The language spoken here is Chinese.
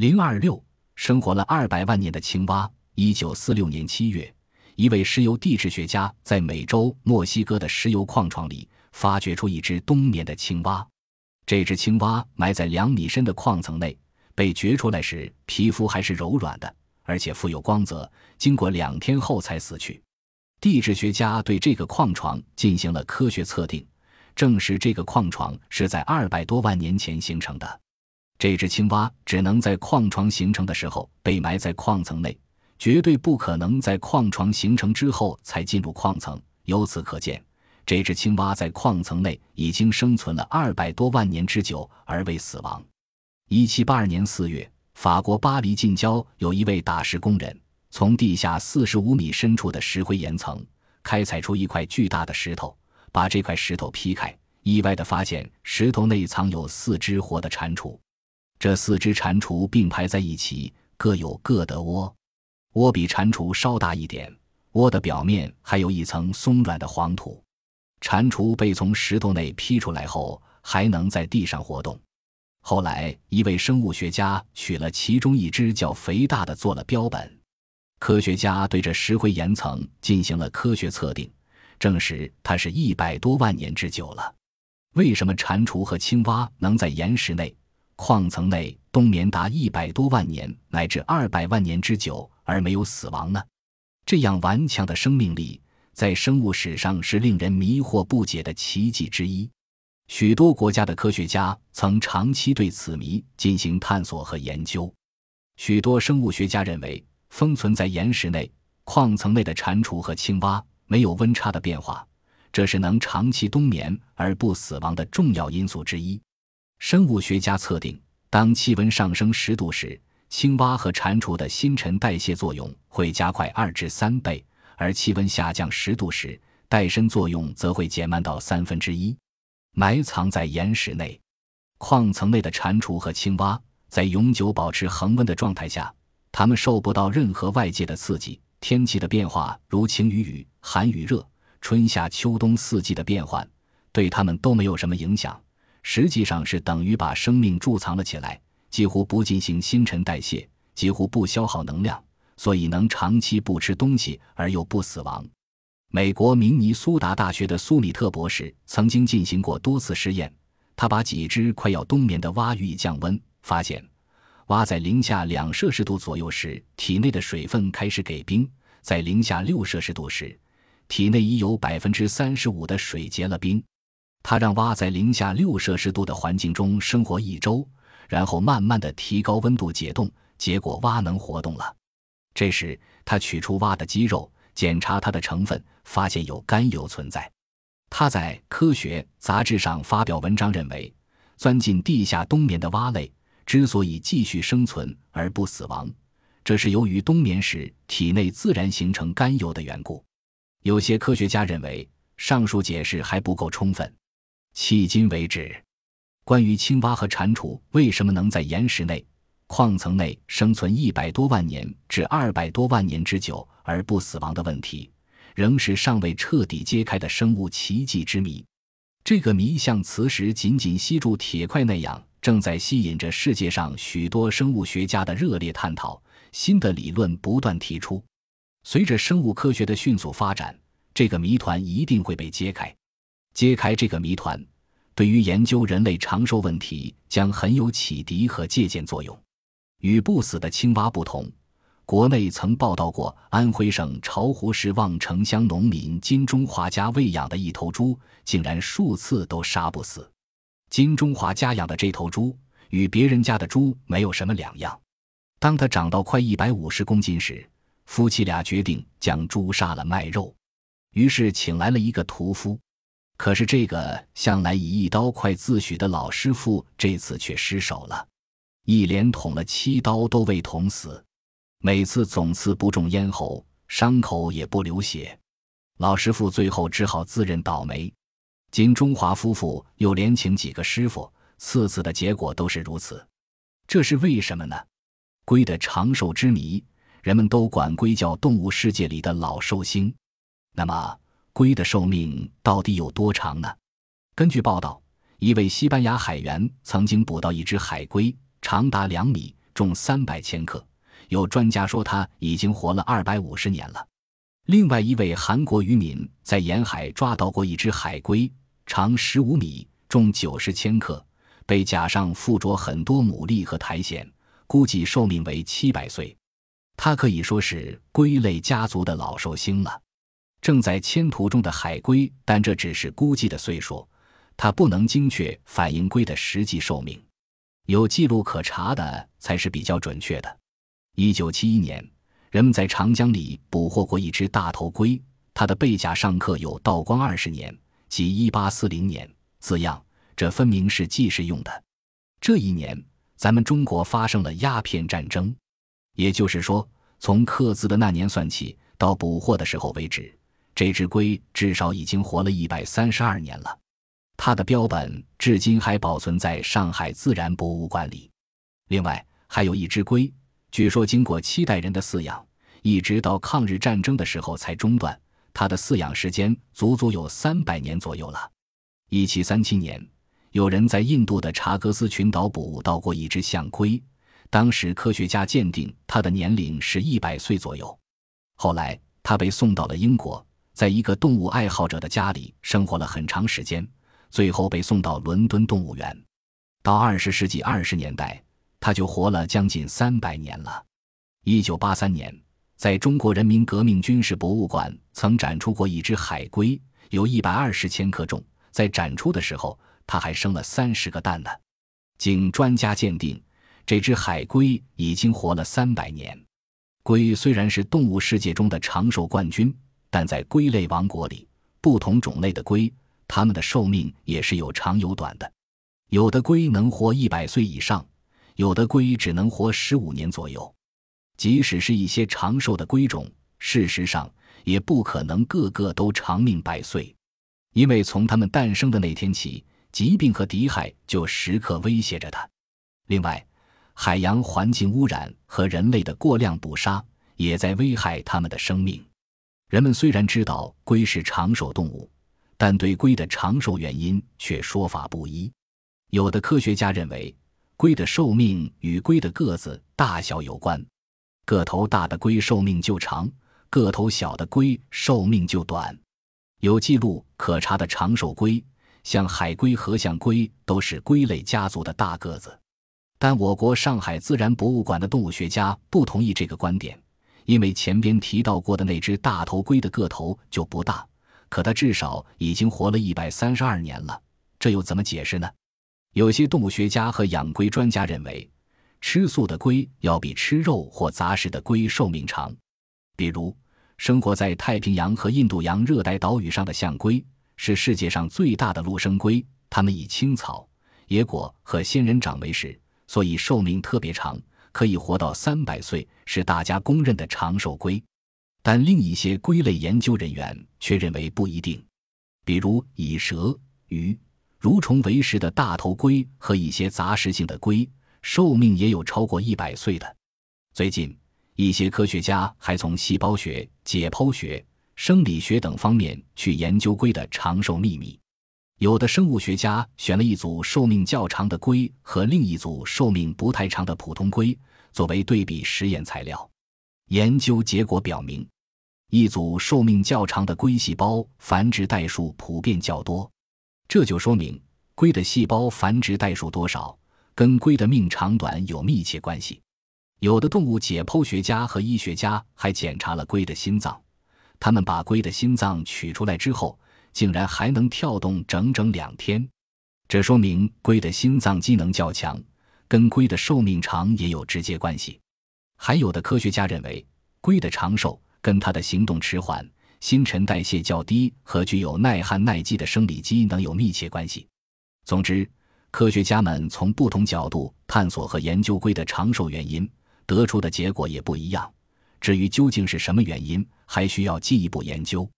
零二六，生活了二百万年的青蛙。一九四六年七月，一位石油地质学家在美洲墨西哥的石油矿床里发掘出一只冬眠的青蛙。这只青蛙埋在两米深的矿层内，被掘出来时，皮肤还是柔软的，而且富有光泽。经过两天后才死去。地质学家对这个矿床进行了科学测定，证实这个矿床是在二百多万年前形成的。这只青蛙只能在矿床形成的时候被埋在矿层内，绝对不可能在矿床形成之后才进入矿层。由此可见，这只青蛙在矿层内已经生存了二百多万年之久而未死亡。一七八二年四月，法国巴黎近郊有一位打石工人从地下四十五米深处的石灰岩层开采出一块巨大的石头，把这块石头劈开，意外地发现石头内藏有四只活的蟾蜍。这四只蟾蜍并排在一起，各有各的窝，窝比蟾蜍稍大一点，窝的表面还有一层松软的黄土。蟾蜍被从石头内劈出来后，还能在地上活动。后来，一位生物学家取了其中一只较肥大的做了标本。科学家对这石灰岩层进行了科学测定，证实它是一百多万年之久了。为什么蟾蜍和青蛙能在岩石内？矿层内冬眠达一百多万年乃至二百万年之久而没有死亡呢？这样顽强的生命力，在生物史上是令人迷惑不解的奇迹之一。许多国家的科学家曾长期对此谜进行探索和研究。许多生物学家认为，封存在岩石内、矿层内的蟾蜍和青蛙没有温差的变化，这是能长期冬眠而不死亡的重要因素之一。生物学家测定，当气温上升十度时，青蛙和蟾蜍的新陈代谢作用会加快二至三倍；而气温下降十度时，代身作用则会减慢到三分之一。埋藏在岩石内、矿层内的蟾蜍和青蛙，在永久保持恒温的状态下，它们受不到任何外界的刺激，天气的变化如晴与雨、寒与热、春夏秋冬四季的变换，对它们都没有什么影响。实际上是等于把生命贮藏了起来，几乎不进行新陈代谢，几乎不消耗能量，所以能长期不吃东西而又不死亡。美国明尼苏达大学的苏里特博士曾经进行过多次实验，他把几只快要冬眠的蛙予以降温，发现蛙在零下两摄氏度左右时，体内的水分开始给冰；在零下六摄氏度时，体内已有百分之三十五的水结了冰。他让蛙在零下六摄氏度的环境中生活一周，然后慢慢的提高温度解冻，结果蛙能活动了。这时，他取出蛙的肌肉，检查它的成分，发现有甘油存在。他在《科学》杂志上发表文章，认为钻进地下冬眠的蛙类之所以继续生存而不死亡，这是由于冬眠时体内自然形成甘油的缘故。有些科学家认为上述解释还不够充分。迄今为止，关于青蛙和蟾蜍为什么能在岩石内、矿层内生存一百多万年至二百多万年之久而不死亡的问题，仍是尚未彻底揭开的生物奇迹之谜。这个谜像磁石紧紧吸住铁块那样，正在吸引着世界上许多生物学家的热烈探讨。新的理论不断提出，随着生物科学的迅速发展，这个谜团一定会被揭开。揭开这个谜团，对于研究人类长寿问题将很有启迪和借鉴作用。与不死的青蛙不同，国内曾报道过安徽省巢湖市望城乡农民金中华家喂养的一头猪，竟然数次都杀不死。金中华家养的这头猪与别人家的猪没有什么两样。当它长到快一百五十公斤时，夫妻俩决定将猪杀了卖肉，于是请来了一个屠夫。可是，这个向来以一刀快自诩的老师傅，这次却失手了，一连捅了七刀都未捅死，每次总刺不中咽喉，伤口也不流血。老师傅最后只好自认倒霉。金中华夫妇又连请几个师傅，次次的结果都是如此。这是为什么呢？龟的长寿之谜，人们都管龟叫动物世界里的老寿星。那么？龟的寿命到底有多长呢？根据报道，一位西班牙海员曾经捕到一只海龟，长达两米，重三百千克，有专家说它已经活了二百五十年了。另外一位韩国渔民在沿海抓到过一只海龟，长十五米，重九十千克，被甲上附着很多牡蛎和苔藓，估计寿命为七百岁。它可以说是龟类家族的老寿星了。正在迁徙中的海龟，但这只是估计的岁数，它不能精确反映龟的实际寿命。有记录可查的才是比较准确的。一九七一年。人们在长江里捕获过一只大头龟，它的背甲上刻有“道光二十年”即一八四零年字样，这分明是记事用的。这一年，咱们中国发生了鸦片战争，也就是说，从刻字的那年算起，到捕获的时候为止，这只龟至少已经活了一百三十二年了。它的标本至今还保存在上海自然博物馆里。另外，还有一只龟。据说，经过七代人的饲养，一直到抗日战争的时候才中断。它的饲养时间足足有三百年左右了。一七三七年，有人在印度的查戈斯群岛捕到过一只象龟，当时科学家鉴定它的年龄是一百岁左右。后来，它被送到了英国，在一个动物爱好者的家里生活了很长时间，最后被送到伦敦动物园。到二十世纪二十年代。他就活了将近三百年了。一九八三年，在中国人民革命军事博物馆曾展出过一只海龟，有一百二十千克重。在展出的时候，它还生了三十个蛋呢。经专家鉴定，这只海龟已经活了三百年。龟虽然是动物世界中的长寿冠军，但在龟类王国里，不同种类的龟，它们的寿命也是有长有短的。有的龟能活一百岁以上。有的龟只能活十五年左右，即使是一些长寿的龟种，事实上也不可能个个都长命百岁，因为从它们诞生的那天起，疾病和敌害就时刻威胁着它。另外，海洋环境污染和人类的过量捕杀也在危害它们的生命。人们虽然知道龟是长寿动物，但对龟的长寿原因却说法不一。有的科学家认为。龟的寿命与龟的个子大小有关，个头大的龟寿命就长，个头小的龟寿命就短。有记录可查的长寿龟，像海龟和象龟，都是龟类家族的大个子。但我国上海自然博物馆的动物学家不同意这个观点，因为前边提到过的那只大头龟的个头就不大，可它至少已经活了一百三十二年了，这又怎么解释呢？有些动物学家和养龟专家认为，吃素的龟要比吃肉或杂食的龟寿命长。比如，生活在太平洋和印度洋热带岛屿上的象龟是世界上最大的陆生龟，它们以青草、野果和仙人掌为食，所以寿命特别长，可以活到三百岁，是大家公认的长寿龟。但另一些龟类研究人员却认为不一定，比如以蛇、鱼。蠕虫为食的大头龟和一些杂食性的龟，寿命也有超过一百岁的。最近，一些科学家还从细胞学、解剖学、生理学等方面去研究龟的长寿秘密。有的生物学家选了一组寿命较长的龟和另一组寿命不太长的普通龟作为对比实验材料。研究结果表明，一组寿命较长的龟细胞繁殖代数普遍较多。这就说明龟的细胞繁殖代数多少跟龟的命长短有密切关系。有的动物解剖学家和医学家还检查了龟的心脏，他们把龟的心脏取出来之后，竟然还能跳动整整两天。这说明龟的心脏机能较强，跟龟的寿命长也有直接关系。还有的科学家认为，龟的长寿跟它的行动迟缓。新陈代谢较低和具有耐旱耐饥的生理机能有密切关系。总之，科学家们从不同角度探索和研究龟的长寿原因，得出的结果也不一样。至于究竟是什么原因，还需要进一步研究。